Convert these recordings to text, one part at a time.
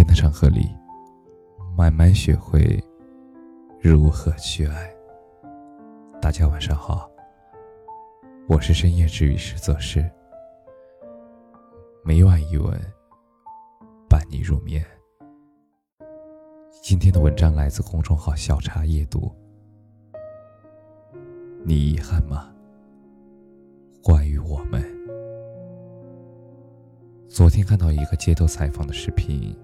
间的长河里，慢慢学会如何去爱。大家晚上好，我是深夜治愈师则是每晚一吻伴你入眠。今天的文章来自公众号“小茶夜读”。你遗憾吗？关于我们，昨天看到一个街头采访的视频。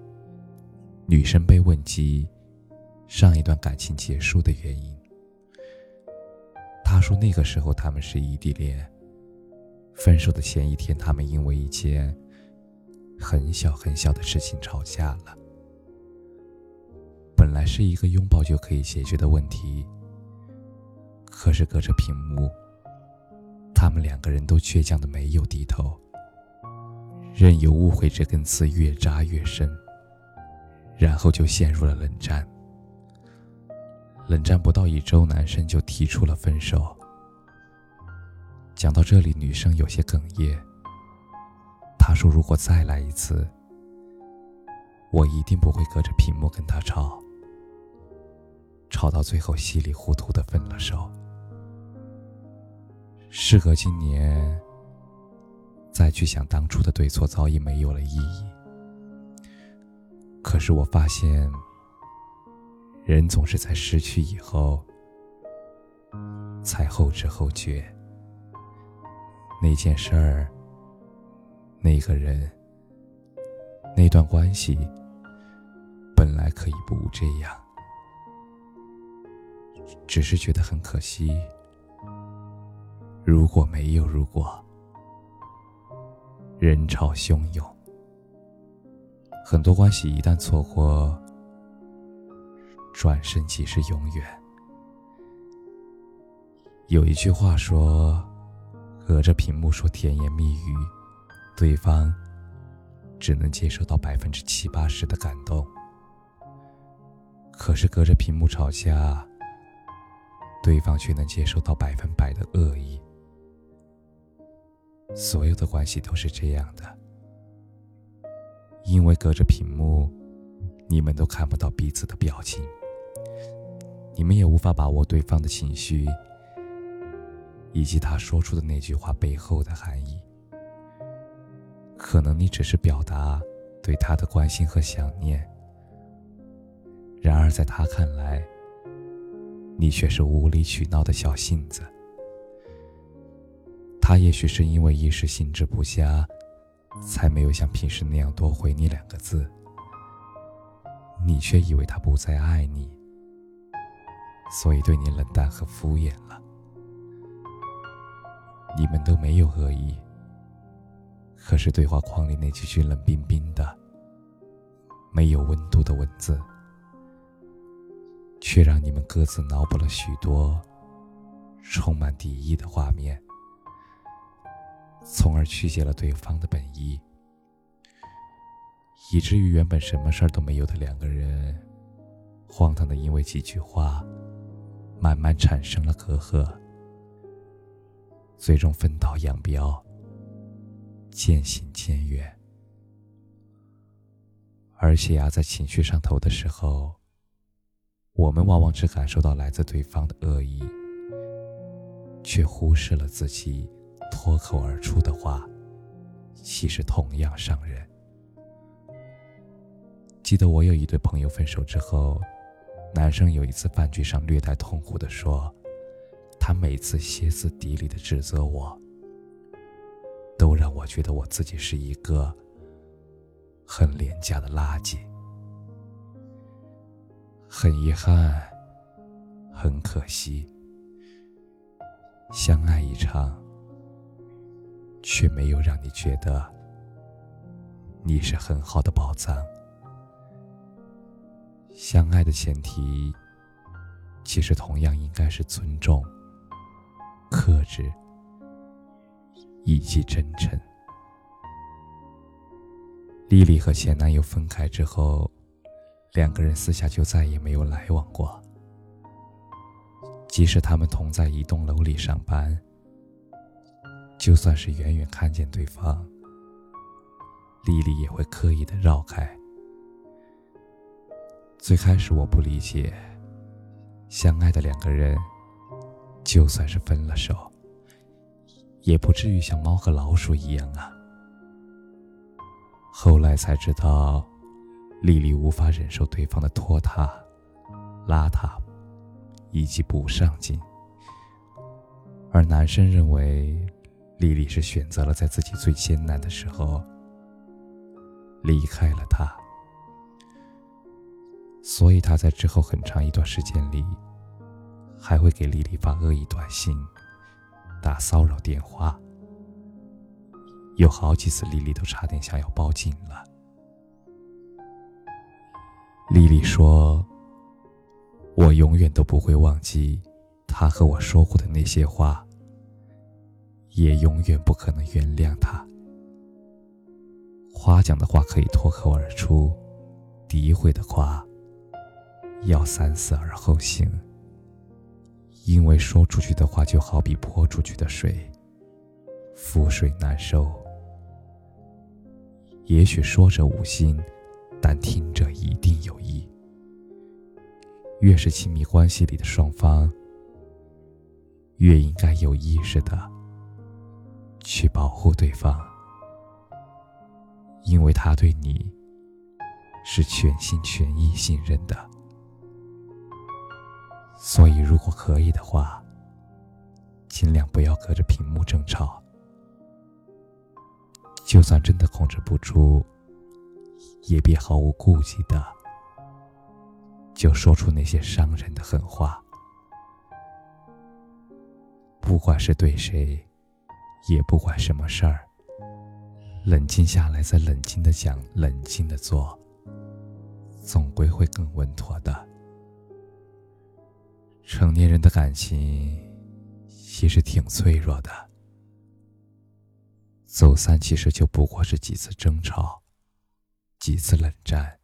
女生被问及上一段感情结束的原因，她说那个时候他们是异地恋，分手的前一天，他们因为一件很小很小的事情吵架了。本来是一个拥抱就可以解决的问题，可是隔着屏幕，他们两个人都倔强的没有低头，任由误会这根刺越扎越深。然后就陷入了冷战。冷战不到一周，男生就提出了分手。讲到这里，女生有些哽咽。她说：“如果再来一次，我一定不会隔着屏幕跟他吵，吵到最后稀里糊涂的分了手。事隔今年，再去想当初的对错，早已没有了意义。”可是我发现，人总是在失去以后，才后知后觉。那件事儿，那个人，那段关系，本来可以不这样，只是觉得很可惜。如果没有如果，人潮汹涌。很多关系一旦错过，转身即是永远。有一句话说：“隔着屏幕说甜言蜜语，对方只能接受到百分之七八十的感动；可是隔着屏幕吵架，对方却能接受到百分百的恶意。”所有的关系都是这样的。因为隔着屏幕，你们都看不到彼此的表情，你们也无法把握对方的情绪，以及他说出的那句话背后的含义。可能你只是表达对他的关心和想念，然而在他看来，你却是无理取闹的小性子。他也许是因为一时兴致不佳。才没有像平时那样多回你两个字，你却以为他不再爱你，所以对你冷淡和敷衍了。你们都没有恶意，可是对话框里那几句冷冰冰的、没有温度的文字，却让你们各自脑补了许多充满敌意的画面。从而曲解了对方的本意，以至于原本什么事儿都没有的两个人，荒唐的因为几句话，慢慢产生了隔阂，最终分道扬镳，渐行渐远。而且啊，在情绪上头的时候，我们往往只感受到来自对方的恶意，却忽视了自己。脱口而出的话，其实同样伤人。记得我有一对朋友分手之后，男生有一次饭局上略带痛苦的说：“他每次歇斯底里的指责我，都让我觉得我自己是一个很廉价的垃圾。很遗憾，很可惜，相爱一场。”却没有让你觉得你是很好的宝藏。相爱的前提，其实同样应该是尊重、克制以及真诚。丽丽和前男友分开之后，两个人私下就再也没有来往过。即使他们同在一栋楼里上班。就算是远远看见对方，丽丽也会刻意的绕开。最开始我不理解，相爱的两个人，就算是分了手，也不至于像猫和老鼠一样啊。后来才知道，丽丽无法忍受对方的拖沓、邋遢以及不上进，而男生认为丽丽是选择了在自己最艰难的时候离开了他。所以他在之后很长一段时间里，还会给丽丽发恶意短信、打骚扰电话。有好几次，丽丽都差点想要报警了。丽丽说：“我永远都不会忘记他和我说过的那些话，也永远不可能原谅他。夸奖的话可以脱口而出，诋毁的话。”要三思而后行，因为说出去的话就好比泼出去的水，覆水难收。也许说者无心，但听者一定有意。越是亲密关系里的双方，越应该有意识的去保护对方，因为他对你是全心全意信任的。所以，如果可以的话，尽量不要隔着屏幕争吵。就算真的控制不住，也别毫无顾忌的就说出那些伤人的狠话。不管是对谁，也不管什么事儿，冷静下来，再冷静的讲，冷静的做，总归会更稳妥的。成年人的感情其实挺脆弱的，走散其实就不过是几次争吵、几次冷战、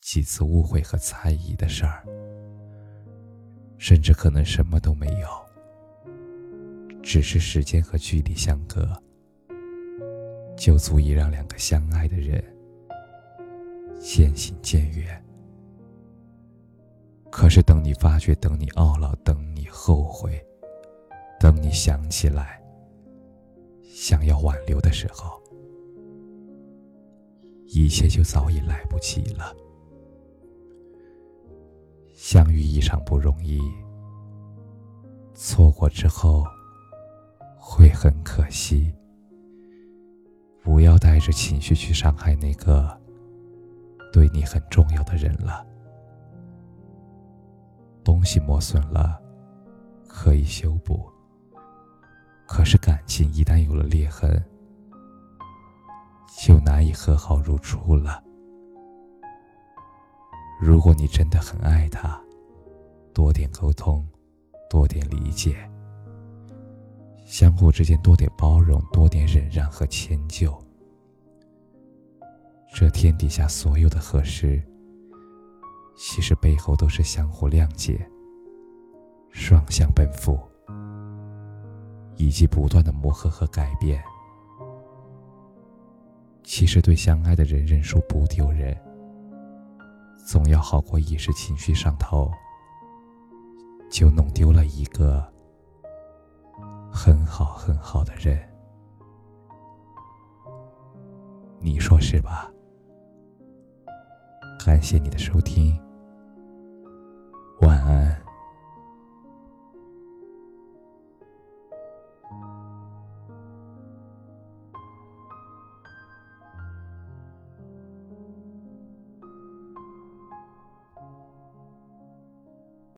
几次误会和猜疑的事儿，甚至可能什么都没有，只是时间和距离相隔，就足以让两个相爱的人渐行渐远。可是，等你发觉，等你懊恼，等你后悔，等你想起来，想要挽留的时候，一切就早已来不及了。相遇一场不容易，错过之后会很可惜。不要带着情绪去伤害那个对你很重要的人了。东西磨损了，可以修补。可是感情一旦有了裂痕，就难以和好如初了。如果你真的很爱他，多点沟通，多点理解，相互之间多点包容，多点忍让和迁就，这天底下所有的合适。其实背后都是相互谅解、双向奔赴，以及不断的磨合和改变。其实对相爱的人认输不丢人，总要好过一时情绪上头就弄丢了一个很好很好的人。你说是吧？感谢你的收听。